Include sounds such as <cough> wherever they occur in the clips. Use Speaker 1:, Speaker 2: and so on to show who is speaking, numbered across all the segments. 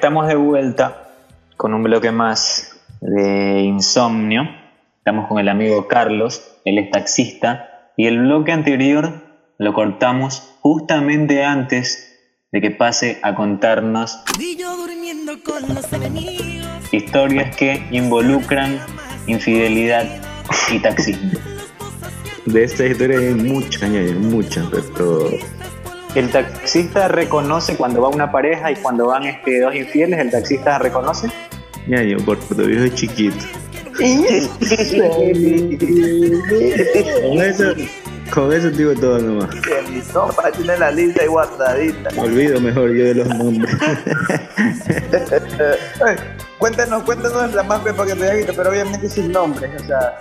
Speaker 1: Estamos de vuelta con un bloque más de insomnio. Estamos con el amigo Carlos, él es taxista, y el bloque anterior lo cortamos justamente antes de que pase a contarnos historias que involucran infidelidad y taxismo.
Speaker 2: De esta historia hay muchas, hay muchas, pero
Speaker 1: el taxista reconoce cuando va una pareja y cuando van este, dos infieles, el taxista reconoce.
Speaker 2: Ya, yo por viejo es chiquito. <laughs> con eso, eso digo todo nomás.
Speaker 3: No, para tener la lista y guardadita.
Speaker 2: Me olvido mejor yo de los nombres. <laughs>
Speaker 3: cuéntanos, cuéntanos la más para que te visto, pero obviamente sin nombres, o sea,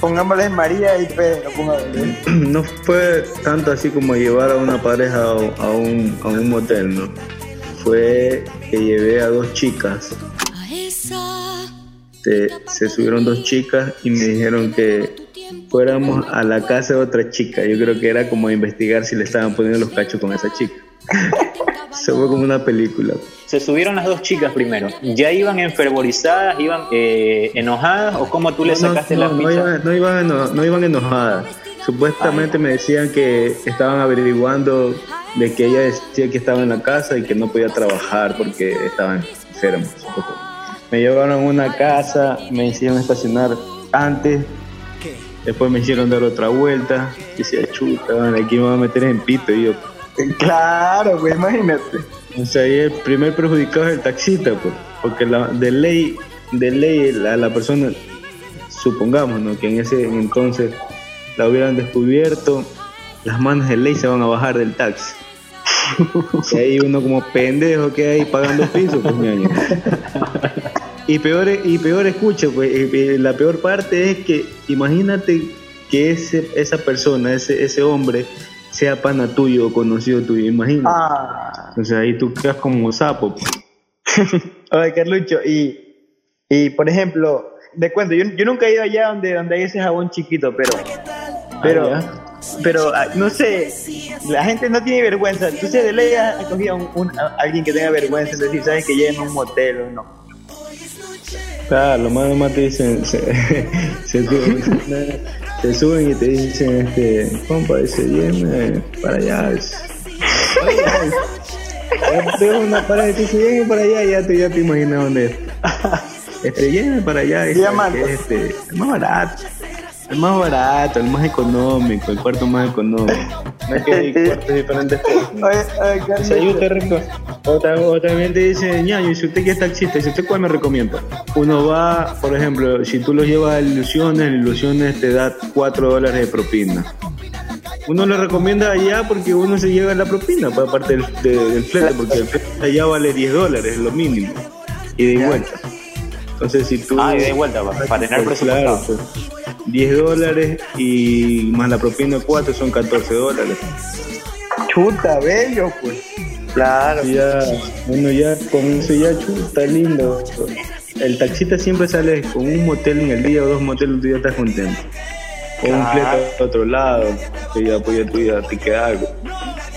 Speaker 3: pongámosle María y Pedro, <clears throat>
Speaker 2: No fue tanto así como llevar a una pareja a un, a un motel, ¿no? Fue que llevé a dos chicas. Se, se subieron dos chicas y me dijeron que fuéramos a la casa de otra chica. Yo creo que era como investigar si le estaban poniendo los cachos con esa chica. <laughs> Se fue como una película.
Speaker 1: Se subieron las dos chicas primero. ¿Ya iban enfervorizadas, iban eh, enojadas o cómo tú le sacaste
Speaker 2: no, iban, no, iban no iban enojadas. Supuestamente me decían que estaban averiguando de que ella decía que estaba en la casa y que no podía trabajar porque estaban enfermos. Me llevaron a una casa, me hicieron estacionar antes, después me hicieron dar otra vuelta, y decía, chuta, aquí me voy a meter en pito y yo,
Speaker 3: Claro, pues imagínate.
Speaker 2: O sea, ahí el primer perjudicado es el taxista, pues, porque la, de ley, de ley la, la persona, supongamos, ¿no? Que en ese entonces la hubieran descubierto, las manos de ley se van a bajar del taxi. <laughs> y ahí uno como pendejo que hay pagando pisos, pues ñaño. Y peor, y peor escucha, pues la peor parte es que imagínate que ese, esa persona, ese, ese hombre, sea pana tuyo o conocido tuyo, imagínate. Ah. O sea, ahí tú quedas como sapo.
Speaker 3: Pues. <laughs> Oye, Carlucho, y, y por ejemplo, de cuento, yo, yo, nunca he ido allá donde, donde hay ese jabón chiquito, pero, pero, ah, pero ah, no sé, la gente no tiene vergüenza. Tú de ley has cogido un, a alguien que tenga vergüenza, es decir, sabes que llegue en un motel o no.
Speaker 2: Claro, lo más nomás te dicen, se, <laughs> se, te suben y te dicen, este, compa, dice, lléveme para allá. Tengo una parada y te para allá, ya te, ya te imaginas dónde es. <laughs> Este, lléveme para allá, es, este, es más barato. El más barato, el más económico, el cuarto más económico. <laughs> No es que hay cuartos diferentes. Oye, oye, rico. O, también te dice, ñaño, si usted que es taxista, si usted cuál me recomienda. Uno va, por ejemplo, si tú lo llevas a Ilusiones, Ilusiones te da 4 dólares de propina. Uno le recomienda allá porque uno se lleva la propina, pues, aparte del, del flete, porque el flete allá vale 10 dólares, es lo mínimo. Y de vuelta. Entonces, si tú.
Speaker 1: Ah, y de vuelta, para, tener pues, presupuesto. Claro,
Speaker 2: 10 pues, dólares y más la propina 4 son 14 dólares.
Speaker 3: Chuta, bello, pues. Claro.
Speaker 2: Ya, bueno, ya con eso ya chuta, lindo. El taxista siempre sale con un motel en el día o dos moteles, tú ya estás contento. O un fleto a otro lado, que ya, pues tú ya te queda algo.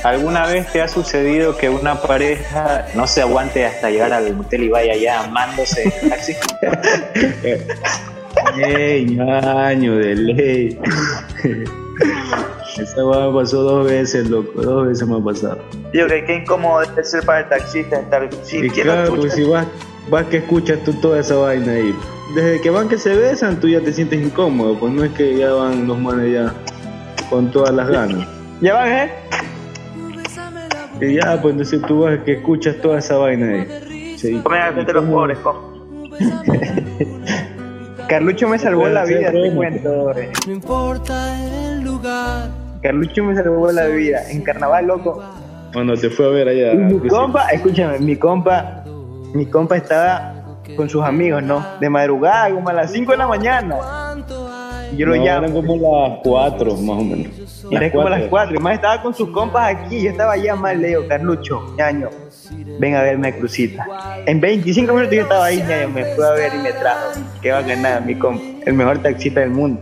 Speaker 1: ¿Alguna vez te ha sucedido que una pareja no se aguante hasta llegar al motel y vaya ya amándose en taxi? <laughs>
Speaker 2: ¡Ey, año de ley! <laughs> Esta me pasó dos veces, loco, dos veces me ha pasado.
Speaker 3: Yo creo que incómodo debe ser para el taxista estar
Speaker 2: sí, y claro, pues si vas, vas que escuchas tú toda esa vaina ahí. Desde que van que se besan, tú ya te sientes incómodo, pues no es que ya van los manes ya con todas las ganas. <laughs>
Speaker 3: ¿Ya van, eh?
Speaker 2: Y ya, pues entonces tú vas que escuchas toda esa vaina ahí.
Speaker 3: Sí. de los pobres, <laughs> Carlucho me salvó la vida, te cuento. No importa el lugar. Carlucho me salvó la vida. En carnaval, loco.
Speaker 2: Cuando te fue a ver allá.
Speaker 3: mi compa, escúchame, mi compa, mi compa estaba con sus amigos, ¿no? De madrugada, como a las 5 de la mañana.
Speaker 2: Y yo lo llamo. Eran como las 4, más o menos.
Speaker 3: Era como las 4. Y más estaba con sus compas aquí. Yo estaba allá más leo, Carlucho, ñaño. Ven a verme Crucita. En 25 minutos yo estaba ahí, ñaño. Me fue a ver y me trajo. Que va a ganar mi compa. El mejor taxista del mundo.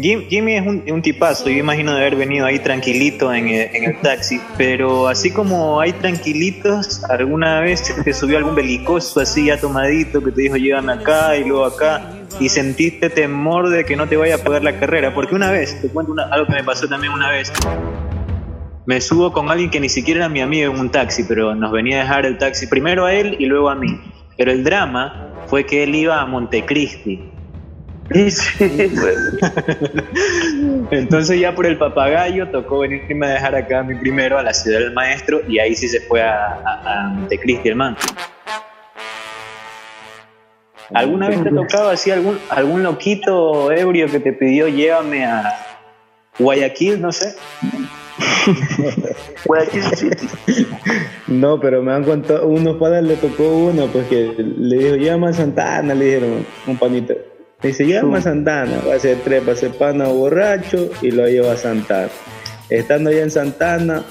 Speaker 1: Jimmy es un, tipazo, yo imagino de haber venido ahí tranquilito en el, taxi, pero así como hay tranquilitos, alguna vez te subió algún belicoso así ya tomadito que te dijo llegan acá y luego acá y sentiste temor de que no te vaya a pagar la carrera, porque una vez, te cuento algo que me pasó también una vez, me subo con alguien que ni siquiera era mi amigo en un taxi, pero nos venía a dejar el taxi primero a él y luego a mí, pero el drama fue que él iba a Montecristi Entonces ya por el papagayo tocó venirme a dejar acá a mí primero a la ciudad del maestro y ahí sí se fue a, a, Montecristi el man. ¿Alguna vez te tocaba así algún, algún loquito ebrio que te pidió llévame a Guayaquil, no sé? <laughs>
Speaker 3: Guayaquil
Speaker 2: No, pero me han contado, unos padres le tocó uno, pues que le dijo, llama a Santana, le dijeron, un panito. Dice, llama a Santana, va a ser trepa, se pana borracho y lo lleva a Santana. Estando allá en Santana,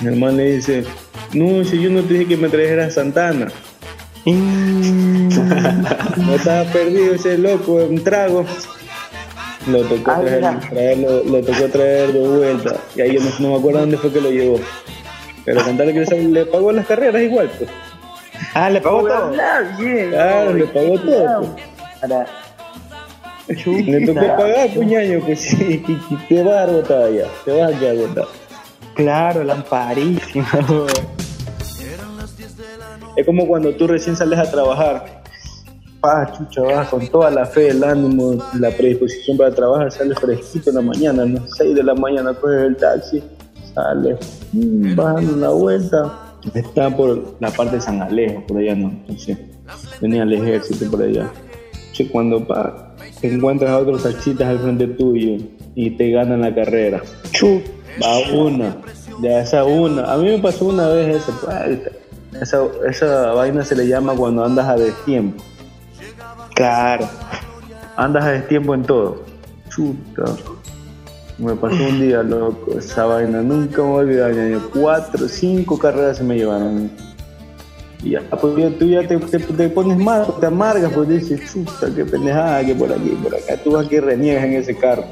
Speaker 2: mi hermano le dice, no, si yo no te dije que me trajeras a Santana. <laughs> no estaba perdido ese loco, un trago. Lo tocó, traer, lo, tocó traer de vuelta. Y ahí yo no, me acuerdo dónde fue que lo llevó. Pero cantarle que le pagó las carreras igual, pues.
Speaker 3: Ah, le pagó todo.
Speaker 2: Claro, le pagó todo. Pues. Le tocó pagar, puñaño, pues sí, te vas a agotar ya, te vas a quedar agotado.
Speaker 3: Claro, lamparísima. <laughs>
Speaker 2: es como cuando tú recién sales a trabajar. Ah, chucha, vas con toda la fe, el ánimo, la predisposición para trabajar, sales fresquito en la mañana, a las 6 de la mañana coges el taxi, sales, mm, vas dando una vuelta. Está por la parte de San Alejo, por allá, ¿no? Entonces, venía el ejército por allá cuando pa, encuentras a otros taxistas al frente tuyo y te ganan la carrera. Chu, va una, ya esa una. A mí me pasó una vez pues, esa, esa vaina se le llama cuando andas a destiempo.
Speaker 3: Claro.
Speaker 2: Andas a destiempo en todo. Chuta. Me pasó un día, loco, esa vaina. Nunca me voy a olvidar. Cuatro, cinco carreras se me llevaron ya, pues tú ya te, te, pones mal, te amargas, pues dices, chuta, qué pendejada, que por aquí, por acá, tú vas que reniegas en ese carro.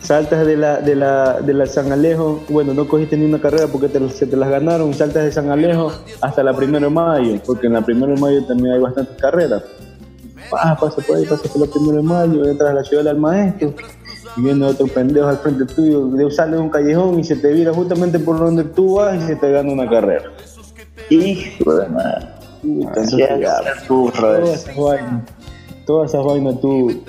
Speaker 2: Saltas de la, de la, de la San Alejo, bueno, no cogiste ni una carrera porque te, se te las ganaron, saltas de San Alejo hasta la primera de mayo, porque en la primera de mayo también hay bastantes carreras. pasa por ahí, pasa por la primera de mayo, entras a la ciudad del maestro, y viene otro pendejo al frente tuyo, sale de un callejón y se te vira justamente por donde tú vas y se te gana una carrera.
Speaker 3: Hijo de madre.
Speaker 2: todas esas vainas, todas esas vainas tú,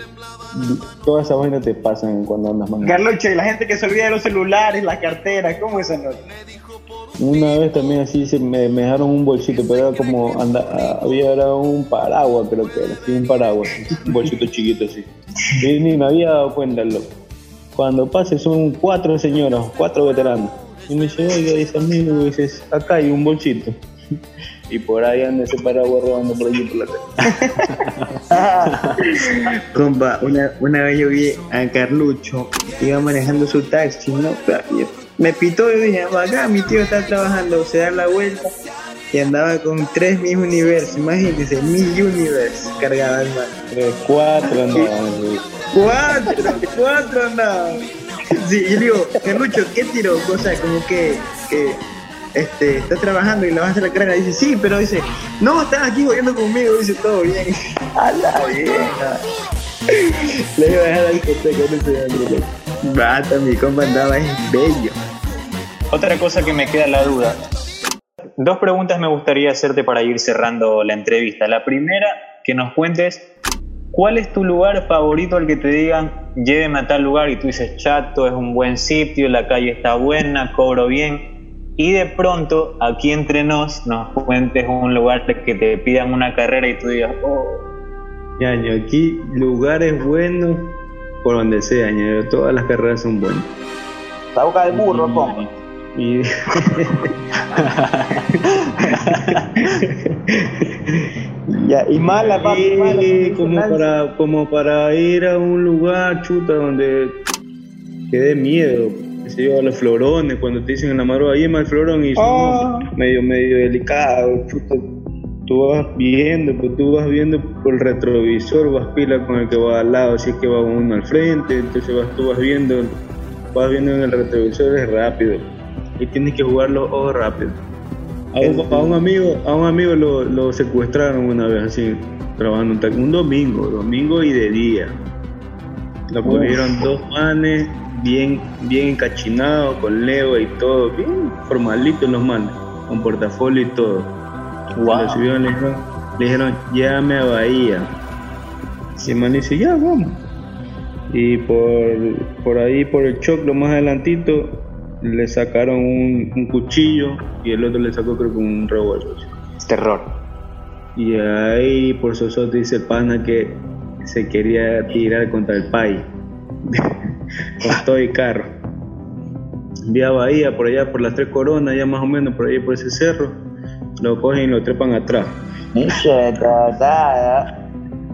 Speaker 2: todas esas vainas te pasan cuando andas manejando.
Speaker 3: Carlucho, y la gente que se olvida de los celulares, las carteras, ¿cómo es eso?
Speaker 2: Una vez también así se me, dejaron un bolsito, pero era como anda, había era un paraguas, creo que era, sí, un paraguas, un bolsito chiquito así. Y ni me había dado cuenta, loco. Cuando pase son cuatro señoras, cuatro veteranos. Y me dice, oiga, dice amigo, dice, acá hay un bolsito. Y por ahí anda ese paraguas robando por allí por la. <laughs>
Speaker 3: Compa, una, una vez yo vi a Carlucho, iba manejando su taxi, ¿no? Me pitó y dije, acá mi tío está trabajando, se da la vuelta y andaba con tres mis universos, imagínense, mi universe cargaba el
Speaker 2: man. cuatro andaban,
Speaker 3: Cuatro, cuatro andaban. Sí, y digo, Carlucho, ¿qué tiro? O sea, como que, que este, estás trabajando y le vas a hacer la carrera. Dice, sí, pero dice, no, estás aquí jugando conmigo, dice, todo bien. <laughs> A la vieja.
Speaker 2: Le iba a dejar la discoteca en ese año.
Speaker 3: Bata, mi compa andaba es bello.
Speaker 1: Otra cosa que me queda la duda, Dos preguntas me gustaría hacerte para ir cerrando la entrevista. La primera, que nos cuentes cuál es tu lugar favorito al que te digan lléveme a tal lugar y tú dices chato, es un buen sitio, la calle está buena, cobro bien. Y de pronto, aquí entre nos, nos cuentes un lugar que te pidan una carrera y tú digas, oh.
Speaker 2: Ya, aquí lugares buenos por donde sea, todas las carreras son buenas.
Speaker 3: La boca del burro, pongo.
Speaker 2: Y... <laughs>
Speaker 3: ya, y mala, papi, mala,
Speaker 2: como para, como para ir a un lugar, chuta, donde que dé miedo. Se lleva los florones, cuando te dicen en la madrugada, ahí el florón y oh. medio, medio delicado, chuta. tú vas viendo, pues tú vas viendo por el retrovisor, vas pila con el que va al lado, si es que va uno al frente, entonces vas, tú vas viendo, vas viendo en el retrovisor es rápido y tienes que jugar los ojos rápido. A un, amigo, a un amigo lo, secuestraron una vez así, trabajando un, un domingo, domingo y de día. Lo cogieron dos manes bien, bien encachinados, con leo y todo, bien formalitos los manes, con portafolio y todo. Wow. le dijeron, llévame a Bahía. Y el man dice, ya, vamos. Y por, por ahí, por el choclo más adelantito, le sacaron un, cuchillo y el otro le sacó creo que un revólver.
Speaker 1: Terror.
Speaker 2: Y ahí por eso dice pana que se quería tirar contra el país. <laughs> todo el carro. Vía Bahía, por allá por las tres coronas, ya más o menos por ahí por ese cerro, lo cogen y lo trepan atrás.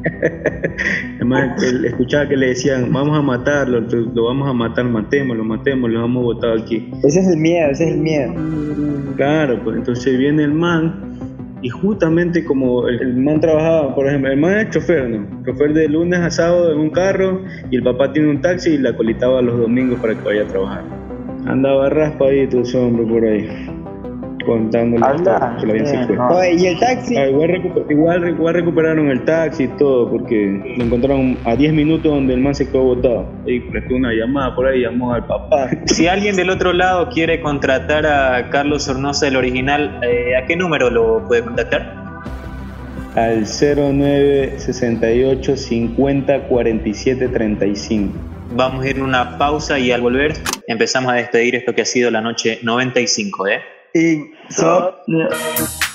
Speaker 2: <laughs> Además, escuchaba que le decían, vamos a matarlo, lo vamos a matar, matémoslo, matémoslo, lo vamos a botar aquí.
Speaker 3: Ese es el miedo, ese es el miedo.
Speaker 2: Claro, pues entonces viene el man y justamente como el, man trabajaba, por ejemplo, el man es chofer, ¿no? Chofer de lunes a sábado en un carro y el papá tiene un taxi y la colitaba los domingos para que vaya a trabajar. Andaba raspadito ese hombre por ahí contándole que lo habían secuestrado.
Speaker 3: ¿Y el taxi?
Speaker 2: Ah, igual, igual, recuperaron el taxi y todo, porque lo encontraron a 10 minutos donde el man se quedó botado. Y prestó una llamada por ahí, llamó al papá. <laughs>
Speaker 1: Si alguien del otro lado quiere contratar a Carlos Sornosa, el original, eh, ¿a qué número lo puede contactar?
Speaker 2: Al 0968 50 47 35.
Speaker 1: Vamos a ir a una pausa y al volver empezamos a despedir esto que ha sido la noche 95, ¿eh?
Speaker 3: Y so,